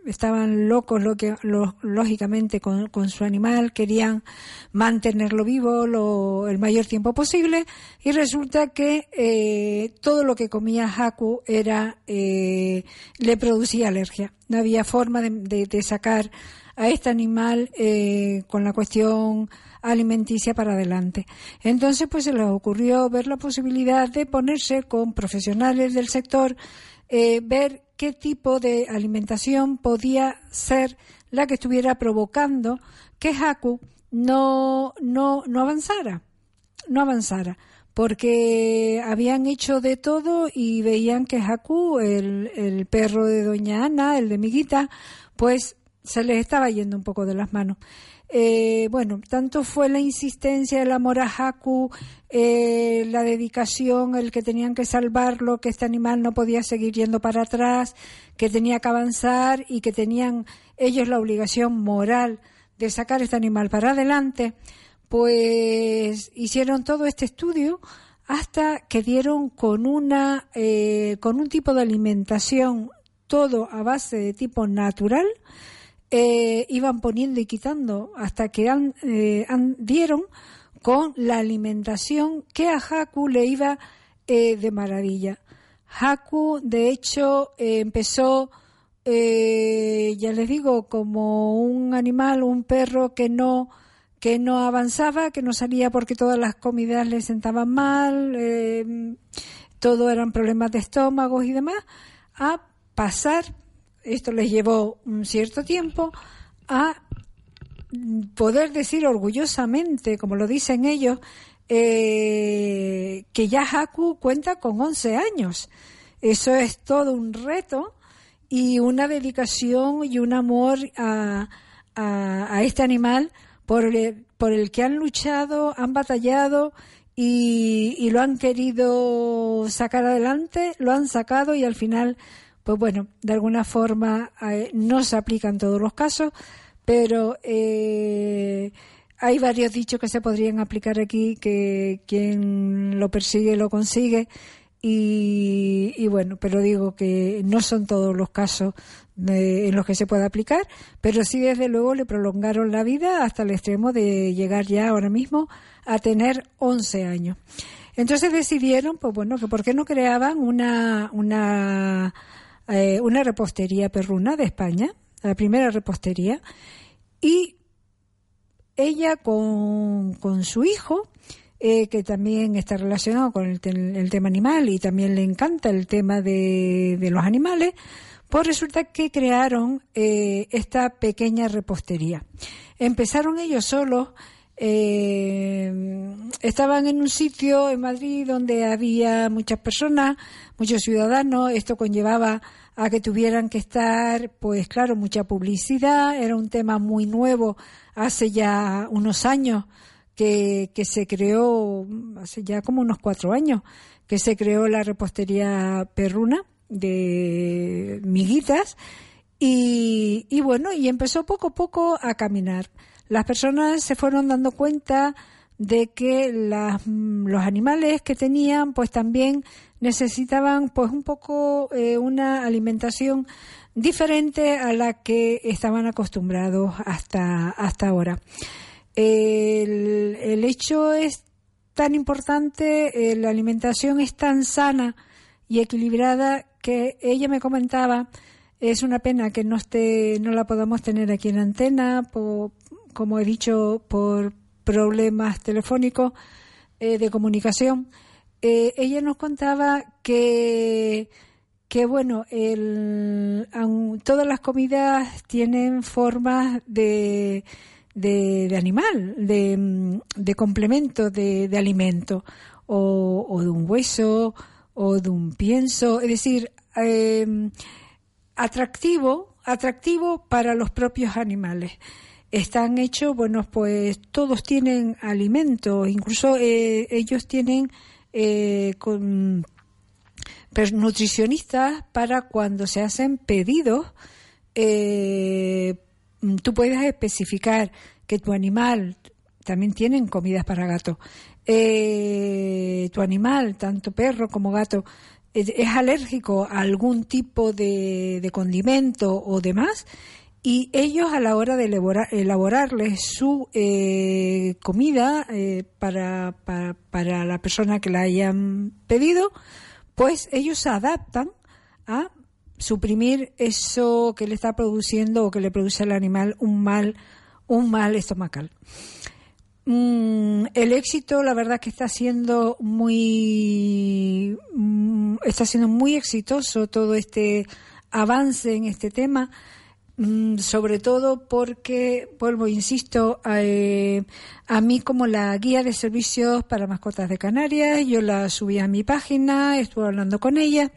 Estaban locos, lo que, lógicamente, con, con, su animal, querían mantenerlo vivo lo, el mayor tiempo posible y resulta que eh, todo lo que comía Haku era, eh, le producía alergia. No había forma de sacar a este animal eh, con la cuestión alimenticia para adelante. Entonces, pues se les ocurrió ver la posibilidad de ponerse con profesionales del sector, eh, ver qué tipo de alimentación podía ser la que estuviera provocando que Haku no, no, no avanzara, no avanzara porque habían hecho de todo y veían que Haku, el, el perro de Doña Ana, el de Miguita, pues se les estaba yendo un poco de las manos. Eh, bueno, tanto fue la insistencia, el amor a Haku, eh, la dedicación, el que tenían que salvarlo, que este animal no podía seguir yendo para atrás, que tenía que avanzar y que tenían ellos la obligación moral de sacar este animal para adelante, pues hicieron todo este estudio hasta que dieron con una, eh, con un tipo de alimentación todo a base de tipo natural, eh, iban poniendo y quitando hasta que eh, dieron con la alimentación que a Haku le iba de maravilla. Haku, de hecho, empezó, ya les digo, como un animal, un perro que no que no avanzaba, que no salía porque todas las comidas le sentaban mal, eh, todo eran problemas de estómago y demás, a pasar, esto les llevó un cierto tiempo, a poder decir orgullosamente, como lo dicen ellos, eh, que ya Haku cuenta con 11 años. Eso es todo un reto y una dedicación y un amor a, a este animal por el, por el que han luchado, han batallado y, lo han querido sacar adelante, lo han sacado y al final, pues bueno, de alguna forma eh, no se aplica en todos los casos, pero eh, hay varios dichos que se podrían aplicar aquí, que quien lo persigue lo consigue. Y, y, bueno, pero digo que no son todos los casos en los que se puede aplicar, pero sí desde luego le prolongaron la vida hasta el extremo de llegar ya ahora mismo a tener 11 años. Entonces decidieron, pues bueno, que por qué no creaban una, una, eh, una repostería perruna de España, la primera repostería, y ella con, con su hijo, eh, que también está relacionado con el, tema animal y también le encanta el tema de, de los animales, pues resulta que crearon eh, esta pequeña repostería. Empezaron ellos solos, eh, estaban en un sitio en Madrid donde había muchas personas, muchos ciudadanos, esto conllevaba a que tuvieran que estar, pues claro, mucha publicidad, era un tema muy nuevo hace ya unos años que, que se creó, hace ya como unos cuatro años, que se creó la repostería perruna de miguitas. Y, y, bueno, y empezó poco a poco a caminar. Las personas se fueron dando cuenta de que las, los animales que tenían pues también necesitaban pues un poco eh, una alimentación diferente a la que estaban acostumbrados hasta, hasta ahora. El, el hecho es tan importante, eh, la alimentación es tan sana y equilibrada que ella me comentaba, es una pena que no esté, no la podamos tener aquí en antena, como he dicho, por problemas telefónicos eh, de comunicación. Eh, ella nos contaba que, que bueno, el, todas las comidas tienen formas de, de, animal, de, de complemento de, de alimento, o, de un hueso, o de un pienso, es decir, Em, atractivo, atractivo para los propios animales. Están hechos, bueno, pues todos tienen alimento, incluso eh, ellos tienen eh, con nutricionistas para cuando se hacen pedidos, eh, tú puedes especificar que tu animal, también tienen comidas para gato, tu animal, tanto perro como gato, es alérgico a algún tipo de, condimento o demás, y ellos a la hora de elaborarles su eh, comida eh, para, para, la persona que la hayan pedido, pues ellos se adaptan a suprimir eso que le está produciendo o que le produce al animal un mal, un mal estomacal. Mm, el éxito, la verdad que está siendo muy, mm, está siendo muy exitoso todo este avance en este tema, sobre todo porque, vuelvo, insisto, eh, a mí como la guía de servicios para mascotas de Canarias, yo la subí a mi página, estuve hablando con ella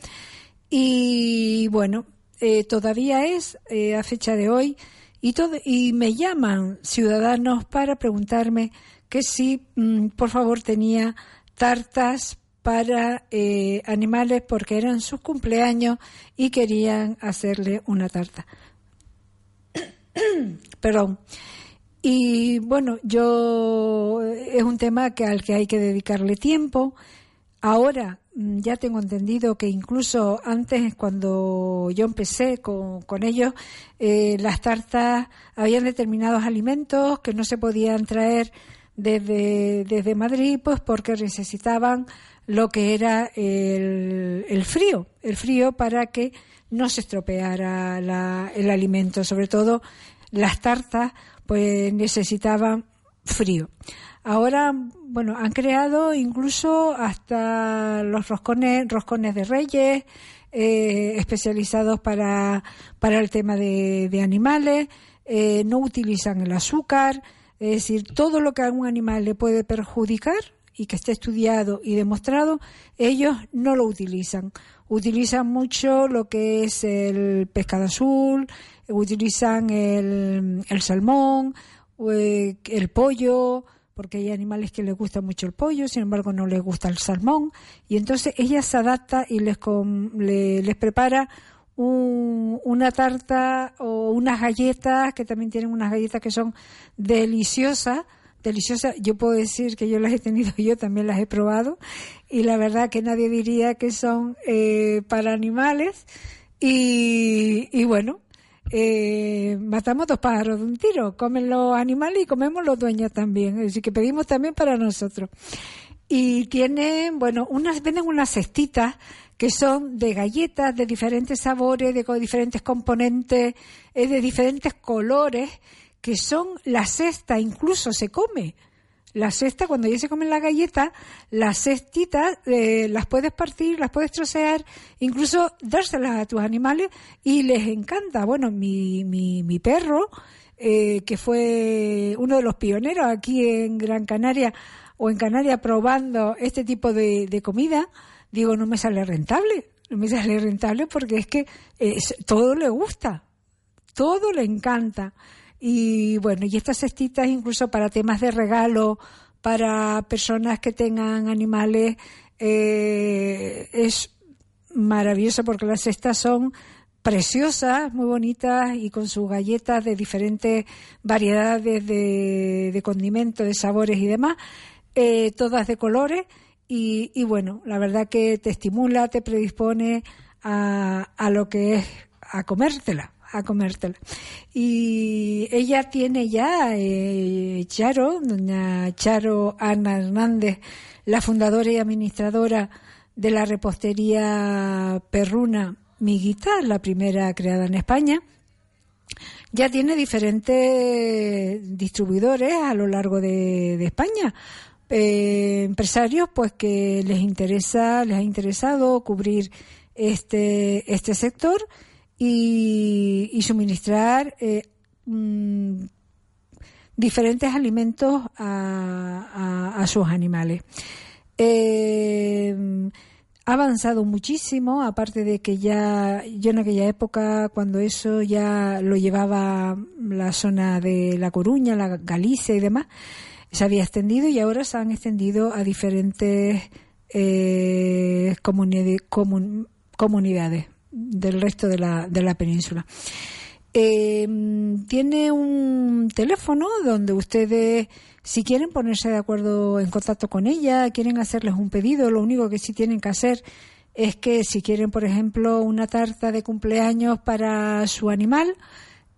y bueno, eh, todavía es eh, a fecha de hoy y, todo, y me llaman ciudadanos para preguntarme que si, mm, por favor, tenía tartas para eh, animales porque eran sus cumpleaños y querían hacerle una tarta. [clears throat] Perdón. Y bueno, yo es un tema que al que hay que dedicarle tiempo, Ahora mm, ya tengo entendido que incluso antes, cuando yo empecé con, con ellos, eh, las tartas habían determinados alimentos que no se podían traer desde, desde Madrid, pues porque necesitaban lo que era el, el frío, el frío para que no se estropeara la- el alimento, sobre todo las tartas, pues necesitaban frío. Ahora, bueno, han creado incluso hasta los roscones, roscones de reyes, eh, especializados para, para el tema de, animales, eh, no utilizan el azúcar, es decir, todo lo que a un animal le puede perjudicar y que esté estudiado y demostrado, ellos no lo utilizan. Utilizan mucho lo que es el pescado azul, utilizan el, salmón, eh, el pollo, porque hay animales que les gusta mucho el pollo, sin embargo no les gusta el salmón, y entonces ella se adapta y les, le- les prepara un- una tarta o unas galletas, que también tienen unas galletas que son deliciosas, deliciosas. Yo puedo decir que yo las he tenido, [laughs] yo también las he probado, y la verdad que nadie diría que son eh, para animales. Y, y bueno, eh, matamos dos pájaros de un tiro. Comen los animales y comemos los dueños también. Decir, que pedimos también para nosotros. Y tienen, bueno, unas, venden unas cestitas que son de galletas de diferentes sabores, de diferentes componentes, eh, de diferentes colores, que son la cesta, incluso se come. La cesta, cuando ya se comen las galletas, las cestitas eh, las puedes partir, las puedes trocear, incluso dárselas a tus animales y les encanta. Bueno, mi, mi, mi perro, eh, que fue uno de los pioneros aquí en Gran Canaria o en Canarias probando este tipo de, comida, digo, no me sale rentable. No me sale rentable porque es que eh, todo le gusta, todo le encanta. Y bueno, y estas cestitas incluso para temas de regalo, para personas que tengan animales, eh, es maravilloso porque las cestas son preciosas, muy bonitas y con sus galletas de diferentes variedades de, de condimentos, de sabores y demás, eh, todas de colores. Y, bueno, la verdad que te estimula, te predispone a, a lo que es a comértela a comértela. Y ella tiene ya, eh, Charo, doña Charo Ana Hernández, la fundadora y administradora de la repostería perruna Miguita, la primera creada en España, ya tiene diferentes distribuidores a lo largo de, España. Eh, empresarios pues que les interesa, les ha interesado cubrir este, este sector y, suministrar eh, mm, diferentes alimentos a, a- sus animales. Eh, ha avanzado muchísimo, aparte de que ya, yo en aquella época, cuando eso ya lo llevaba la zona de La Coruña, la Galicia y demás, se había extendido y ahora se han extendido a diferentes eh, comuni- comun- comunidades del resto de la, de la península. Eh, tiene un teléfono donde ustedes, si quieren ponerse de acuerdo en contacto con ella, quieren hacerles un pedido, lo único que sí tienen que hacer es que si quieren, por ejemplo, una tarta de cumpleaños para su animal,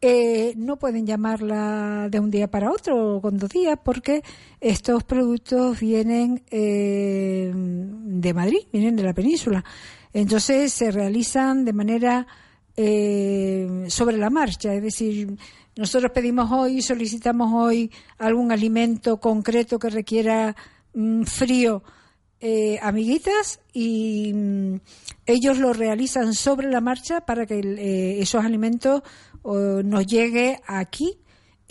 eh, no pueden llamarla de un día para otro o con dos días porque estos productos vienen eh, de Madrid, vienen de la península. Entonces se realizan de manera eh, sobre la marcha, es decir, nosotros pedimos hoy, solicitamos hoy algún alimento concreto que requiera mm, frío, eh, amiguitas, y mm, ellos lo realizan sobre la marcha para que eh, esos alimentos nos llegue aquí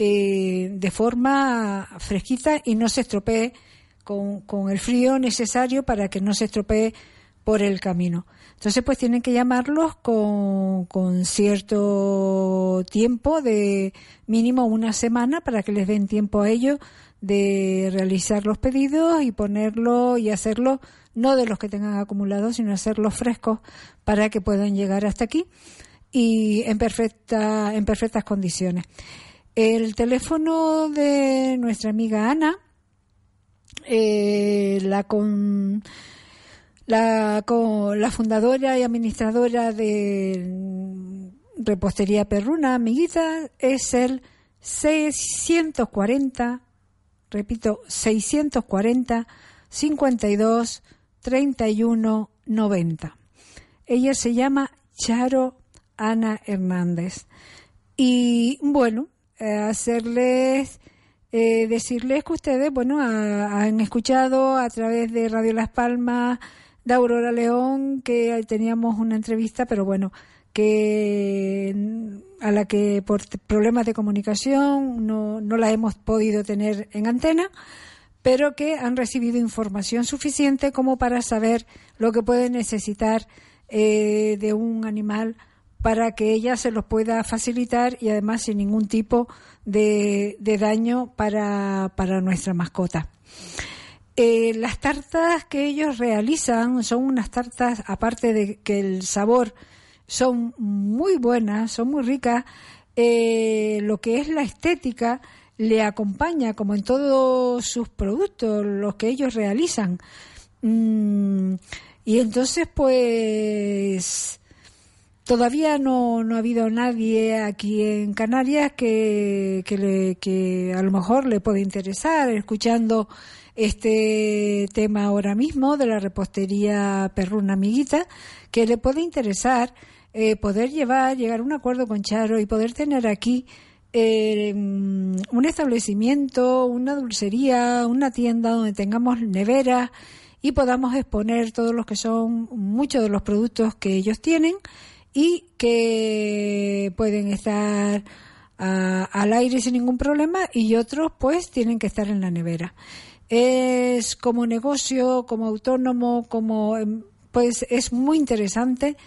eh, de forma fresquita y no se estropee con el frío necesario para que no se estropee por el camino. Entonces, pues tienen que llamarlos con, con cierto tiempo de mínimo una semana para que les den tiempo a ellos de realizar los pedidos y ponerlo y hacerlo no de los que tengan acumulados, sino hacerlos frescos para que puedan llegar hasta aquí y en perfecta en perfectas condiciones. El teléfono de nuestra amiga Ana eh, la con La, la fundadora y administradora de Repostería Perruna, amiguita, es el 640, repito, 640 52 31 90. Ella se llama Charo Ana Hernández. Y bueno, eh, hacerles, eh, decirles que ustedes, bueno, han escuchado a través de Radio Las Palmas de Aurora León que teníamos una entrevista, pero bueno, que a la que por problemas de comunicación no, no la hemos podido tener en antena, pero que han recibido información suficiente como para saber lo que puede necesitar eh, de un animal para que ella se los pueda facilitar y además sin ningún tipo de, daño para, para, nuestra mascota. Eh, las tartas que ellos realizan son unas tartas, aparte de que el sabor son muy buenas, son muy ricas, eh, lo que es la estética le acompaña, como en todos sus productos, los que ellos realizan. Mm, y entonces, pues, todavía no, no ha habido nadie aquí en Canarias que, que, le, que a lo mejor le puede interesar escuchando este tema ahora mismo de la repostería perruna amiguita, que le puede interesar eh, poder llevar, llegar a un acuerdo con Charo y poder tener aquí eh, un establecimiento, una dulcería, una tienda donde tengamos nevera y podamos exponer todos los que son muchos de los productos que ellos tienen y que pueden estar al aire sin ningún problema y otros pues tienen que estar en la nevera. Es como negocio, como autónomo, como em, pues es muy interesante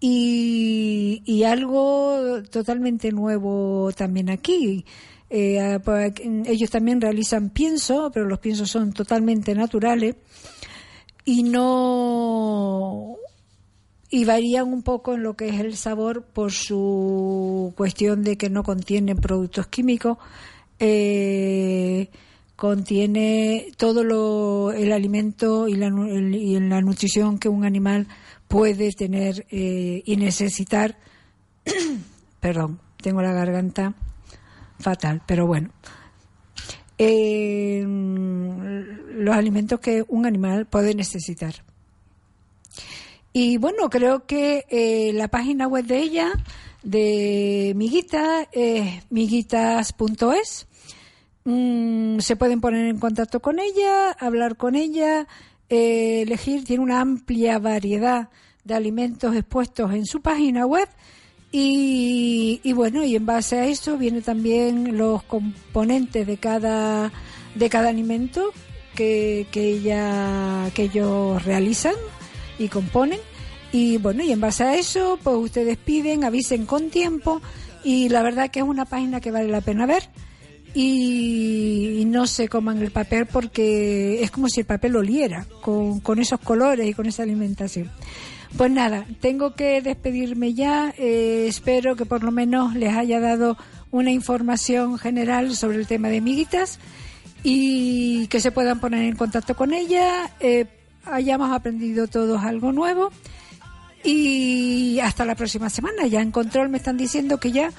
y, algo totalmente nuevo también aquí. Eh, pues, ellos también realizan pienso, pero los piensos son totalmente naturales y no y varían un poco en lo que es el sabor por su cuestión de que no contienen productos químicos. Eh, contiene todo lo, el alimento y la, y la nutrición que un animal puede tener eh, y necesitar, [clears throat] perdón, tengo la garganta fatal, pero bueno, eh, los alimentos que un animal puede necesitar. Y bueno, creo que eh, la página web de ella, de Miguita, es miguitas.es. Mm, se pueden poner en contacto con ella, hablar con ella, elegir, tiene una amplia variedad de alimentos expuestos en su página web y, bueno y en base a eso viene también los componentes de cada de cada alimento que, que ella que ellos realizan y componen. Y bueno y en base a eso pues ustedes piden avisen con tiempo y la verdad que es una página que vale la pena ver y, no se coman el papel porque es como si el papel oliera con, con esos colores y con esa alimentación. Pues nada, tengo que despedirme ya. Eh, espero que por lo menos les haya dado una información general sobre el tema de miguitas y que se puedan poner en contacto con ella. Eh, hayamos aprendido todos algo nuevo. Y hasta la próxima semana. Ya en control me están diciendo que ya